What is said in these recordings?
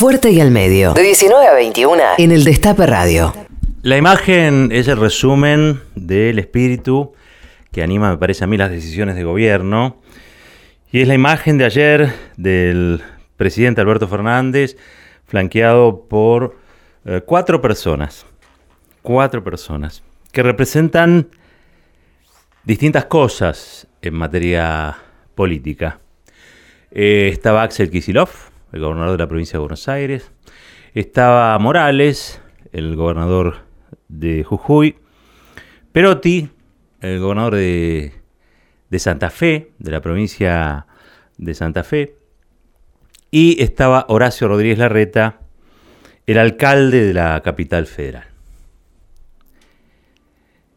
Fuerte y al medio. De 19 a 21. En el Destape Radio. La imagen es el resumen del espíritu que anima, me parece a mí, las decisiones de gobierno. Y es la imagen de ayer del presidente Alberto Fernández, flanqueado por eh, cuatro personas. Cuatro personas que representan distintas cosas en materia política. Eh, estaba Axel Kisilov, el gobernador de la provincia de Buenos Aires. Estaba Morales, el gobernador de Jujuy. Perotti, el gobernador de, de Santa Fe, de la provincia de Santa Fe. Y estaba Horacio Rodríguez Larreta, el alcalde de la capital federal.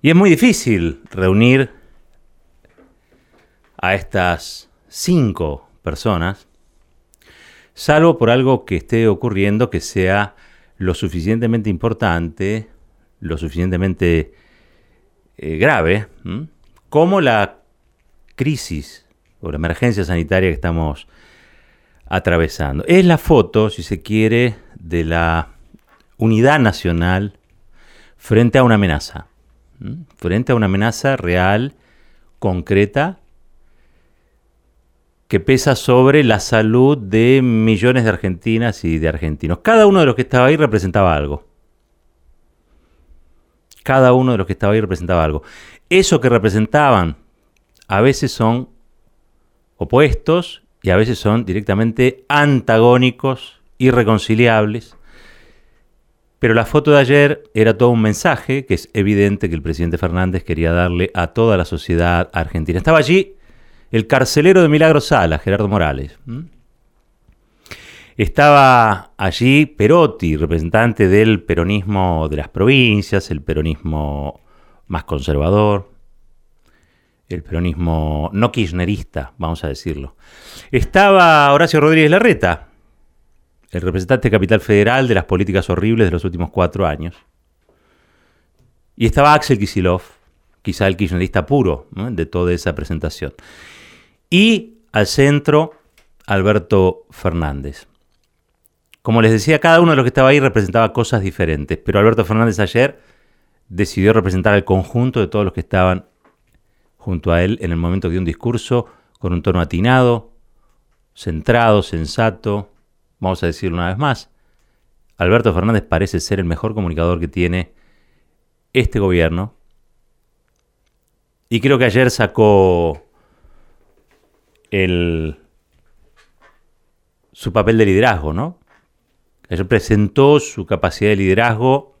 Y es muy difícil reunir a estas cinco personas, salvo por algo que esté ocurriendo que sea lo suficientemente importante, lo suficientemente eh, grave, como la crisis o la emergencia sanitaria que estamos atravesando. Es la foto, si se quiere, de la unidad nacional frente a una amenaza, frente a una amenaza real, concreta, que pesa sobre la salud de millones de argentinas y de argentinos. Cada uno de los que estaba ahí representaba algo. Cada uno de los que estaba ahí representaba algo. Eso que representaban a veces son opuestos y a veces son directamente antagónicos, irreconciliables. Pero la foto de ayer era todo un mensaje que es evidente que el presidente Fernández quería darle a toda la sociedad argentina. Estaba allí el carcelero de Milagro Sala, Gerardo Morales. Estaba allí Perotti, representante del peronismo de las provincias, el peronismo más conservador, el peronismo no kirchnerista, vamos a decirlo. Estaba Horacio Rodríguez Larreta, el representante capital federal de las políticas horribles de los últimos cuatro años. Y estaba Axel Kisilov, quizá el kirchnerista puro de toda esa presentación. Y al centro, Alberto Fernández. Como les decía, cada uno de los que estaba ahí representaba cosas diferentes, pero Alberto Fernández ayer decidió representar al conjunto de todos los que estaban junto a él en el momento dio un discurso con un tono atinado, centrado, sensato, vamos a decirlo una vez más. Alberto Fernández parece ser el mejor comunicador que tiene este gobierno. Y creo que ayer sacó el, su papel de liderazgo, ¿no? Ayer presentó su capacidad de liderazgo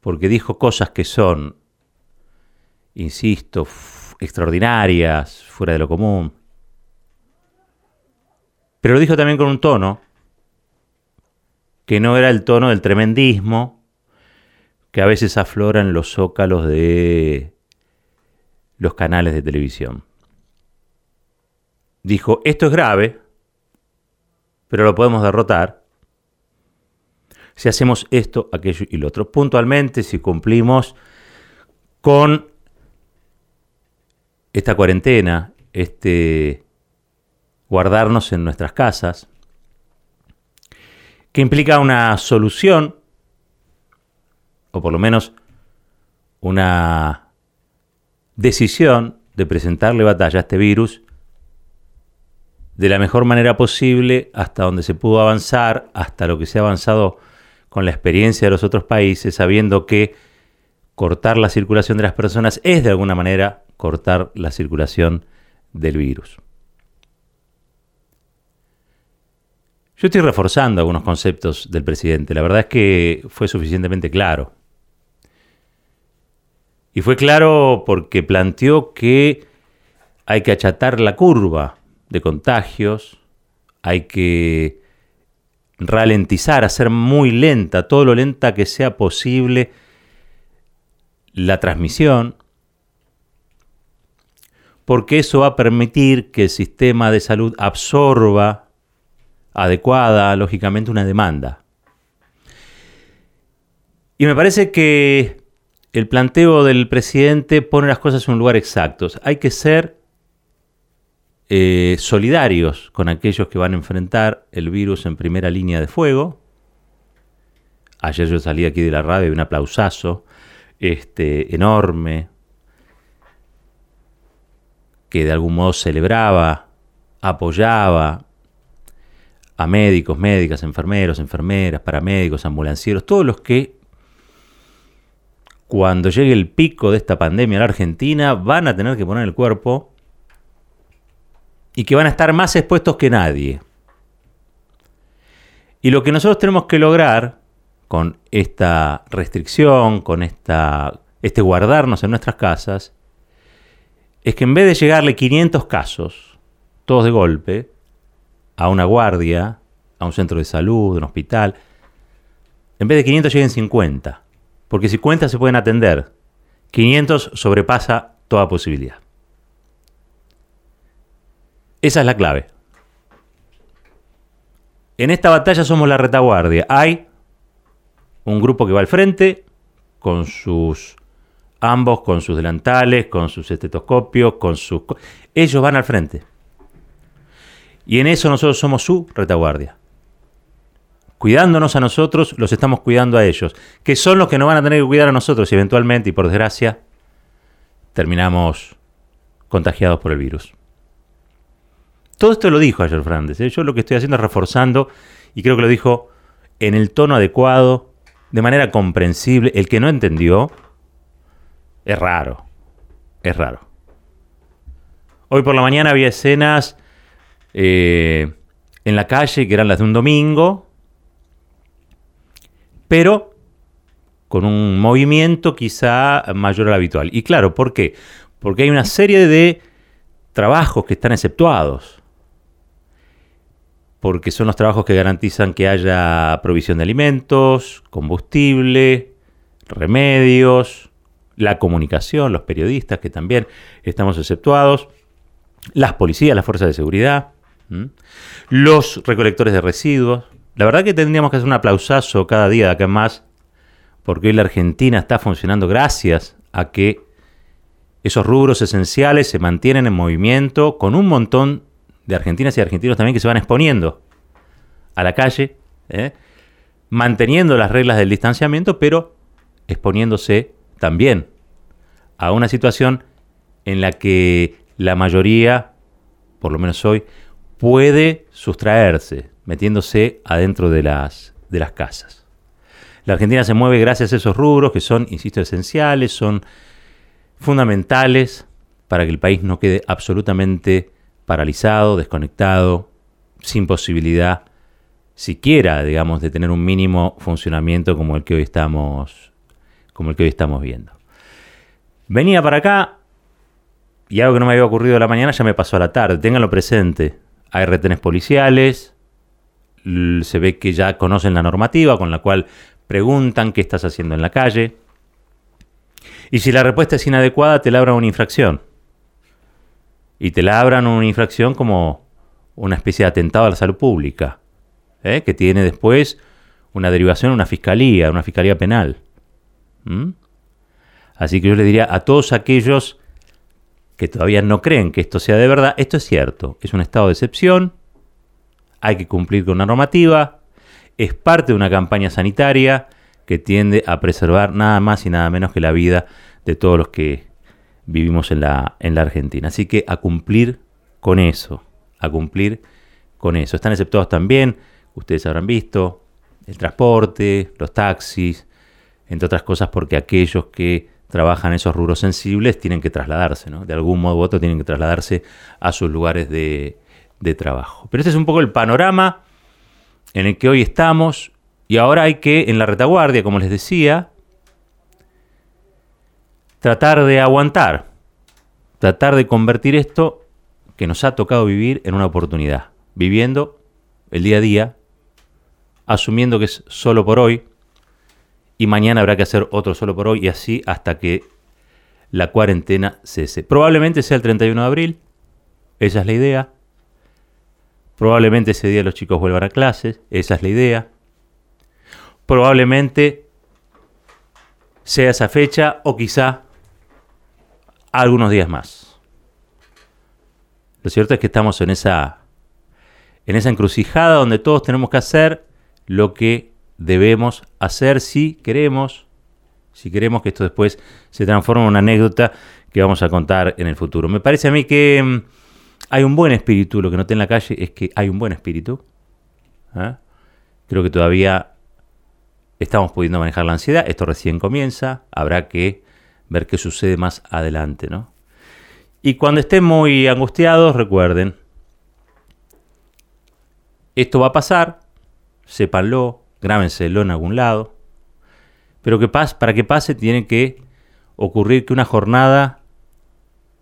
porque dijo cosas que son, insisto, extraordinarias, fuera de lo común. Pero lo dijo también con un tono que no era el tono del tremendismo que a veces aflora en los zócalos de los canales de televisión dijo, esto es grave, pero lo podemos derrotar si hacemos esto, aquello y lo otro. Puntualmente, si cumplimos con esta cuarentena, este guardarnos en nuestras casas, que implica una solución, o por lo menos una decisión de presentarle batalla a este virus de la mejor manera posible hasta donde se pudo avanzar, hasta lo que se ha avanzado con la experiencia de los otros países, sabiendo que cortar la circulación de las personas es de alguna manera cortar la circulación del virus. Yo estoy reforzando algunos conceptos del presidente. La verdad es que fue suficientemente claro. Y fue claro porque planteó que hay que achatar la curva de contagios, hay que ralentizar, hacer muy lenta, todo lo lenta que sea posible la transmisión, porque eso va a permitir que el sistema de salud absorba adecuada, lógicamente, una demanda. Y me parece que el planteo del presidente pone las cosas en un lugar exacto. Hay que ser eh, solidarios con aquellos que van a enfrentar el virus en primera línea de fuego. Ayer yo salí aquí de la radio y un aplausazo este, enorme que de algún modo celebraba, apoyaba a médicos, médicas, enfermeros, enfermeras, paramédicos, ambulancieros, todos los que cuando llegue el pico de esta pandemia en la Argentina van a tener que poner el cuerpo y que van a estar más expuestos que nadie. Y lo que nosotros tenemos que lograr con esta restricción, con esta, este guardarnos en nuestras casas, es que en vez de llegarle 500 casos, todos de golpe, a una guardia, a un centro de salud, a un hospital, en vez de 500 lleguen 50. Porque 50 se pueden atender. 500 sobrepasa toda posibilidad. Esa es la clave. En esta batalla somos la retaguardia. Hay un grupo que va al frente con sus ambos con sus delantales, con sus estetoscopios, con sus ellos van al frente. Y en eso nosotros somos su retaguardia. Cuidándonos a nosotros, los estamos cuidando a ellos, que son los que nos van a tener que cuidar a nosotros y eventualmente, y por desgracia, terminamos contagiados por el virus. Todo esto lo dijo ayer Fernández. ¿eh? Yo lo que estoy haciendo es reforzando, y creo que lo dijo en el tono adecuado, de manera comprensible. El que no entendió, es raro. Es raro. Hoy por la mañana había escenas eh, en la calle que eran las de un domingo, pero con un movimiento quizá mayor al habitual. Y claro, ¿por qué? Porque hay una serie de trabajos que están exceptuados porque son los trabajos que garantizan que haya provisión de alimentos, combustible, remedios, la comunicación, los periodistas que también estamos exceptuados, las policías, las fuerzas de seguridad, los recolectores de residuos. La verdad que tendríamos que hacer un aplausazo cada día de acá en más, porque hoy la Argentina está funcionando gracias a que esos rubros esenciales se mantienen en movimiento con un montón de argentinas y argentinos también que se van exponiendo a la calle, ¿eh? manteniendo las reglas del distanciamiento, pero exponiéndose también a una situación en la que la mayoría, por lo menos hoy, puede sustraerse, metiéndose adentro de las, de las casas. La Argentina se mueve gracias a esos rubros que son, insisto, esenciales, son fundamentales para que el país no quede absolutamente paralizado, desconectado, sin posibilidad siquiera, digamos, de tener un mínimo funcionamiento como el que hoy estamos, como el que hoy estamos viendo. Venía para acá y algo que no me había ocurrido la mañana ya me pasó a la tarde. Ténganlo presente. Hay retenes policiales, se ve que ya conocen la normativa con la cual preguntan qué estás haciendo en la calle. Y si la respuesta es inadecuada, te labran una infracción y te labran una infracción como una especie de atentado a la salud pública, ¿eh? que tiene después una derivación a una fiscalía, una fiscalía penal. Así que yo le diría a todos aquellos que todavía no creen que esto sea de verdad, esto es cierto, es un estado de excepción, hay que cumplir con una normativa, es parte de una campaña sanitaria que tiende a preservar nada más y nada menos que la vida de todos los que vivimos en la, en la Argentina. Así que a cumplir con eso, a cumplir con eso. Están exceptuados también, ustedes habrán visto, el transporte, los taxis, entre otras cosas porque aquellos que trabajan esos rubros sensibles tienen que trasladarse, ¿no? De algún modo u otro tienen que trasladarse a sus lugares de, de trabajo. Pero este es un poco el panorama en el que hoy estamos y ahora hay que, en la retaguardia, como les decía, tratar de aguantar, tratar de convertir esto que nos ha tocado vivir en una oportunidad, viviendo el día a día, asumiendo que es solo por hoy, y mañana habrá que hacer otro solo por hoy, y así hasta que la cuarentena cese. Probablemente sea el 31 de abril, esa es la idea. Probablemente ese día los chicos vuelvan a clases, esa es la idea. Probablemente sea esa fecha o quizá algunos días más. Lo cierto es que estamos en esa, en esa encrucijada donde todos tenemos que hacer lo que debemos hacer si queremos, si queremos que esto después se transforme en una anécdota que vamos a contar en el futuro. Me parece a mí que mm, hay un buen espíritu, lo que noté en la calle es que hay un buen espíritu. ¿eh? Creo que todavía estamos pudiendo manejar la ansiedad, esto recién comienza, habrá que ver qué sucede más adelante, ¿no? Y cuando estén muy angustiados, recuerden, esto va a pasar, sépanlo, grábenselo en algún lado, pero que para que pase tiene que ocurrir que una jornada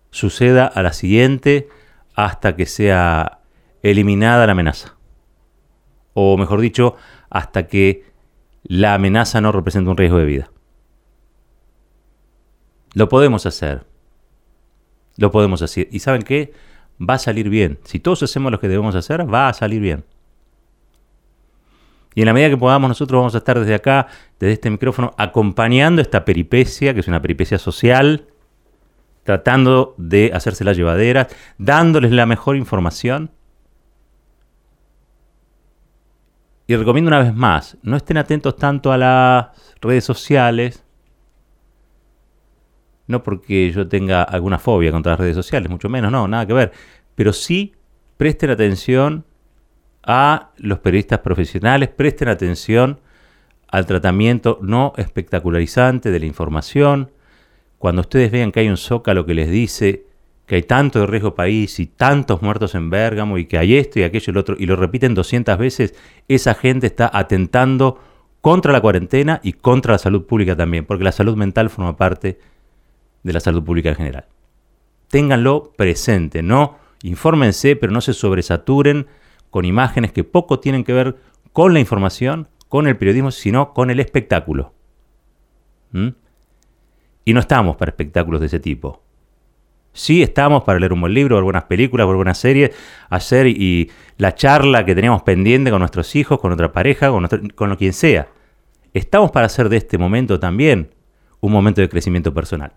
suceda a la siguiente hasta que sea eliminada la amenaza. O mejor dicho, hasta que la amenaza no represente un riesgo de vida. Lo podemos hacer. Lo podemos hacer. ¿Y saben qué? Va a salir bien. Si todos hacemos lo que debemos hacer, va a salir bien. Y en la medida que podamos, nosotros vamos a estar desde acá, desde este micrófono, acompañando esta peripecia, que es una peripecia social, tratando de hacerse la llevadera, dándoles la mejor información. Y recomiendo una vez más, no estén atentos tanto a las redes sociales, no porque yo tenga alguna fobia contra las redes sociales, mucho menos, no, nada que ver. Pero sí presten atención a los periodistas profesionales, presten atención al tratamiento no espectacularizante de la información. Cuando ustedes vean que hay un zócalo que les dice que hay tanto riesgo país y tantos muertos en Bérgamo y que hay esto y aquello y lo otro, y lo repiten 200 veces, esa gente está atentando contra la cuarentena y contra la salud pública también, porque la salud mental forma parte de la salud pública en general. Ténganlo presente, no infórmense, pero no se sobresaturen con imágenes que poco tienen que ver con la información, con el periodismo, sino con el espectáculo. ¿Mm? Y no estamos para espectáculos de ese tipo. Sí estamos para leer un buen libro, ver buenas películas, ver buenas series, hacer y la charla que teníamos pendiente con nuestros hijos, con nuestra pareja, con, con lo quien sea. Estamos para hacer de este momento también un momento de crecimiento personal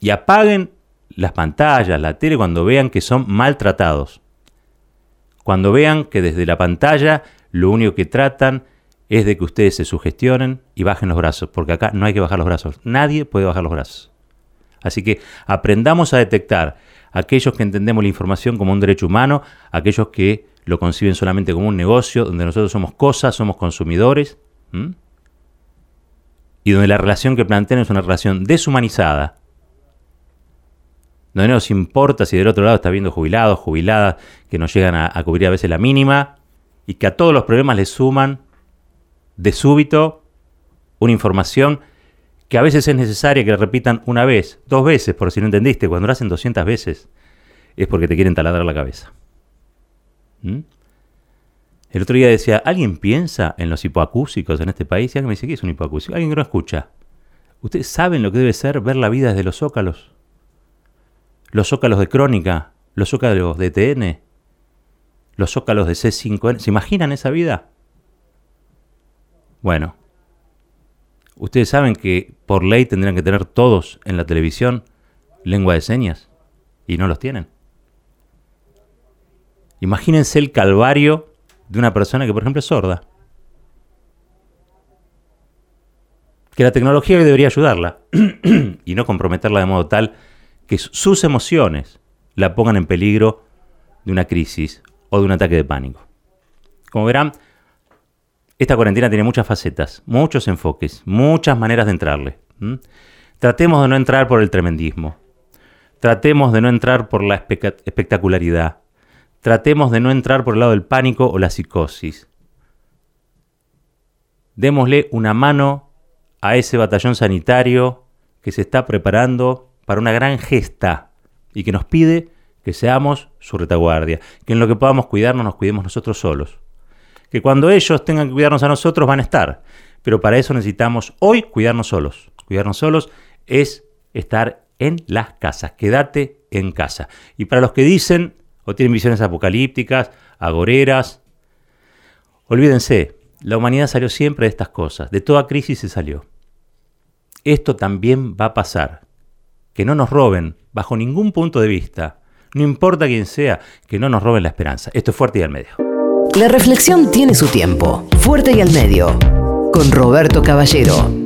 y apaguen las pantallas, la tele, cuando vean que son maltratados. Cuando vean que desde la pantalla lo único que tratan es de que ustedes se sugestionen y bajen los brazos, porque acá no hay que bajar los brazos. Nadie puede bajar los brazos. Así que aprendamos a detectar aquellos que entendemos la información como un derecho humano, aquellos que lo conciben solamente como un negocio, donde nosotros somos cosas, somos consumidores, y donde la relación que plantean es una relación deshumanizada, no nos importa si del otro lado está viendo jubilados, jubiladas, que no llegan a, cubrir a veces la mínima, y que a todos los problemas le suman de súbito una información que a veces es necesaria que la repitan una vez, dos veces, por si no entendiste. Cuando lo hacen 200 veces es porque te quieren taladrar la cabeza. ¿Mm? El otro día decía, ¿alguien piensa en los hipoacúsicos en este país? Y alguien me dice, ¿qué es un hipoacúsico? Alguien que no escucha. ¿Ustedes saben lo que debe ser ver la vida desde los zócalos? Los zócalos de Crónica, los zócalos de TN, los zócalos de C5N. ¿Se imaginan esa vida? Bueno, ustedes saben que por ley tendrían que tener todos en la televisión lengua de señas y no los tienen. Imagínense el calvario de una persona que, por ejemplo, es sorda. Que la tecnología debería ayudarla y no comprometerla de modo tal que sus emociones la pongan en peligro de una crisis o de un ataque de pánico. Como verán, esta cuarentena tiene muchas facetas, muchos enfoques, muchas maneras de entrarle. Tratemos de no entrar por el tremendismo. Tratemos de no entrar por la espectacularidad. Tratemos de no entrar por el lado del pánico o la psicosis. Démosle una mano a ese batallón sanitario que se está preparando para una gran gesta y que nos pide que seamos su retaguardia, que en lo que podamos cuidarnos nos cuidemos nosotros solos. Que cuando ellos tengan que cuidarnos a nosotros van a estar, pero para eso necesitamos hoy cuidarnos solos. Cuidarnos solos es estar en las casas, quédate en casa. Y para los que dicen o tienen visiones apocalípticas, agoreras, olvídense, la humanidad salió siempre de estas cosas, de toda crisis se salió. Esto también va a pasar que no nos roben, bajo ningún punto de vista, no importa quién sea, que no nos roben la esperanza. Esto es Fuerte y al Medio. La reflexión tiene su tiempo. Fuerte y al Medio. Con Roberto Caballero.